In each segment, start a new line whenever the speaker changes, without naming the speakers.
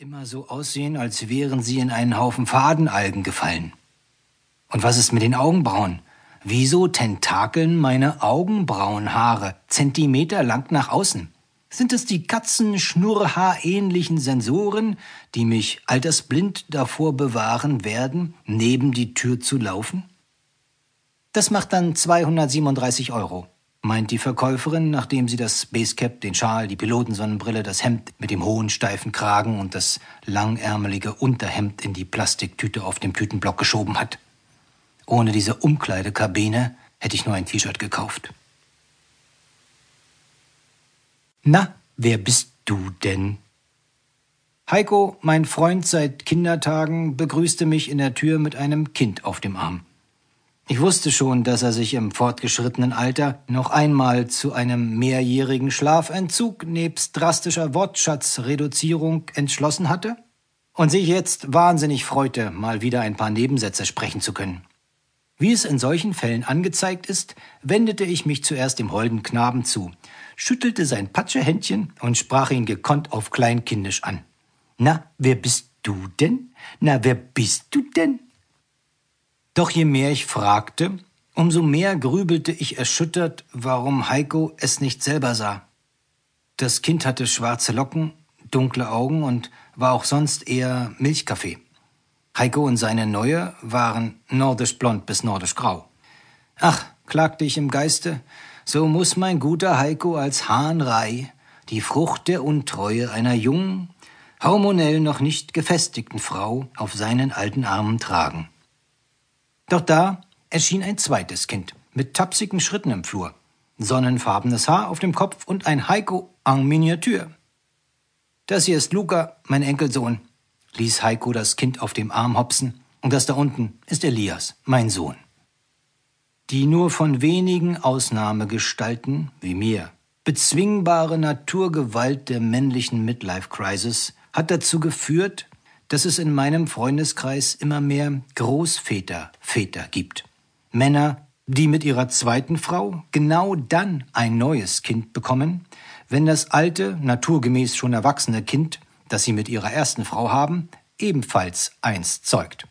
immer so aussehen, als wären sie in einen Haufen Fadenalgen gefallen. Und was ist mit den Augenbrauen? Wieso tentakeln meine Augenbrauenhaare zentimeterlang nach außen? Sind es die Katzenschnurrhaarähnlichen Sensoren, die mich altersblind davor bewahren werden, neben die Tür zu laufen? Das macht dann 237 Euro meint die Verkäuferin, nachdem sie das Basecap, den Schal, die Pilotensonnenbrille, das Hemd mit dem hohen, steifen Kragen und das langärmelige Unterhemd in die Plastiktüte auf dem Tütenblock geschoben hat. Ohne diese Umkleidekabine hätte ich nur ein T-Shirt gekauft. Na, wer bist du denn? Heiko, mein Freund seit Kindertagen, begrüßte mich in der Tür mit einem Kind auf dem Arm. Ich wusste schon, dass er sich im fortgeschrittenen Alter noch einmal zu einem mehrjährigen Schlafentzug nebst drastischer Wortschatzreduzierung entschlossen hatte und sich jetzt wahnsinnig freute, mal wieder ein paar Nebensätze sprechen zu können. Wie es in solchen Fällen angezeigt ist, wendete ich mich zuerst dem holden Knaben zu, schüttelte sein Patschehändchen und sprach ihn gekonnt auf kleinkindisch an. Na, wer bist du denn? Na, wer bist du denn? Doch je mehr ich fragte, umso mehr grübelte ich erschüttert, warum Heiko es nicht selber sah. Das Kind hatte schwarze Locken, dunkle Augen und war auch sonst eher Milchkaffee. Heiko und seine Neue waren nordisch blond bis nordisch grau. Ach, klagte ich im Geiste, so muss mein guter Heiko als Hahnrei die Frucht der Untreue einer jungen, hormonell noch nicht gefestigten Frau auf seinen alten Armen tragen. Doch da erschien ein zweites Kind mit tapsigen Schritten im Flur, sonnenfarbenes Haar auf dem Kopf und ein Heiko en Miniatur. Das hier ist Luca, mein Enkelsohn, ließ Heiko das Kind auf dem Arm hopsen, und das da unten ist Elias, mein Sohn. Die nur von wenigen Ausnahmegestalten, wie mir, bezwingbare Naturgewalt der männlichen Midlife-Crisis hat dazu geführt, dass es in meinem Freundeskreis immer mehr Großväter, Väter gibt. Männer, die mit ihrer zweiten Frau genau dann ein neues Kind bekommen, wenn das alte, naturgemäß schon erwachsene Kind, das sie mit ihrer ersten Frau haben, ebenfalls eins zeugt.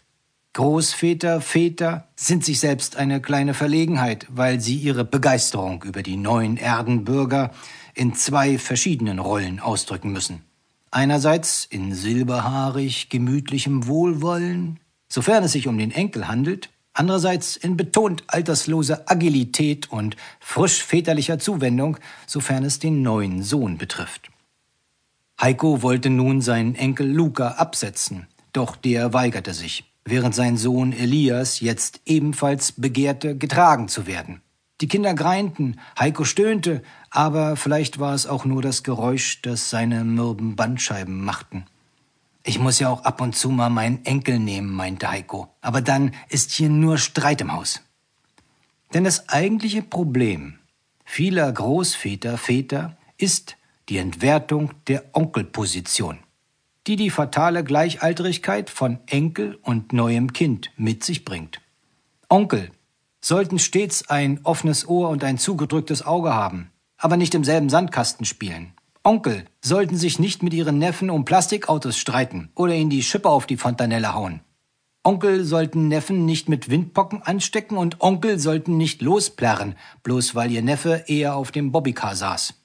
Großväter, Väter sind sich selbst eine kleine Verlegenheit, weil sie ihre Begeisterung über die neuen Erdenbürger in zwei verschiedenen Rollen ausdrücken müssen. Einerseits in silberhaarig gemütlichem Wohlwollen, sofern es sich um den Enkel handelt, andererseits in betont altersloser Agilität und frisch väterlicher Zuwendung, sofern es den neuen Sohn betrifft. Heiko wollte nun seinen Enkel Luca absetzen, doch der weigerte sich, während sein Sohn Elias jetzt ebenfalls begehrte, getragen zu werden. Die Kinder greinten, Heiko stöhnte, aber vielleicht war es auch nur das Geräusch, das seine mürben Bandscheiben machten. Ich muss ja auch ab und zu mal meinen Enkel nehmen, meinte Heiko, aber dann ist hier nur Streit im Haus. Denn das eigentliche Problem vieler Großväter, Väter ist die Entwertung der Onkelposition, die die fatale Gleichaltrigkeit von Enkel und neuem Kind mit sich bringt. Onkel sollten stets ein offenes Ohr und ein zugedrücktes Auge haben, aber nicht im selben Sandkasten spielen. Onkel sollten sich nicht mit ihren Neffen um Plastikautos streiten oder ihnen die Schippe auf die Fontanelle hauen. Onkel sollten Neffen nicht mit Windpocken anstecken und Onkel sollten nicht losplärren, bloß weil ihr Neffe eher auf dem Bobbycar saß.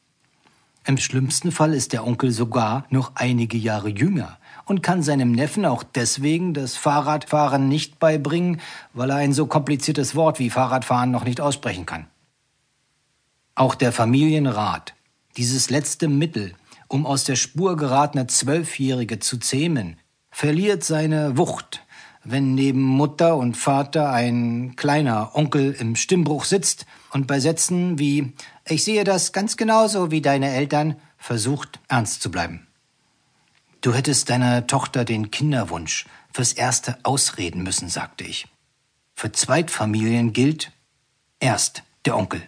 Im schlimmsten Fall ist der Onkel sogar noch einige Jahre jünger und kann seinem Neffen auch deswegen das Fahrradfahren nicht beibringen, weil er ein so kompliziertes Wort wie Fahrradfahren noch nicht aussprechen kann. Auch der Familienrat, dieses letzte Mittel, um aus der Spur geratene Zwölfjährige zu zähmen, verliert seine Wucht, wenn neben Mutter und Vater ein kleiner Onkel im Stimmbruch sitzt und bei Sätzen wie Ich sehe das ganz genauso wie deine Eltern versucht, ernst zu bleiben. Du hättest deiner Tochter den Kinderwunsch fürs Erste ausreden müssen, sagte ich. Für Zweitfamilien gilt erst der Onkel,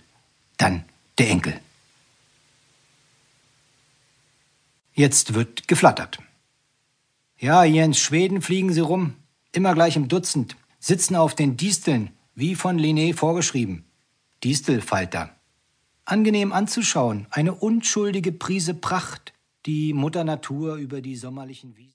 dann der Enkel. Jetzt wird geflattert. Ja, hier in Schweden fliegen sie rum, immer gleich im Dutzend, sitzen auf den Disteln, wie von Linné vorgeschrieben. Distelfalter. Angenehm anzuschauen, eine unschuldige Prise Pracht, die Mutter Natur über die sommerlichen Wiesen.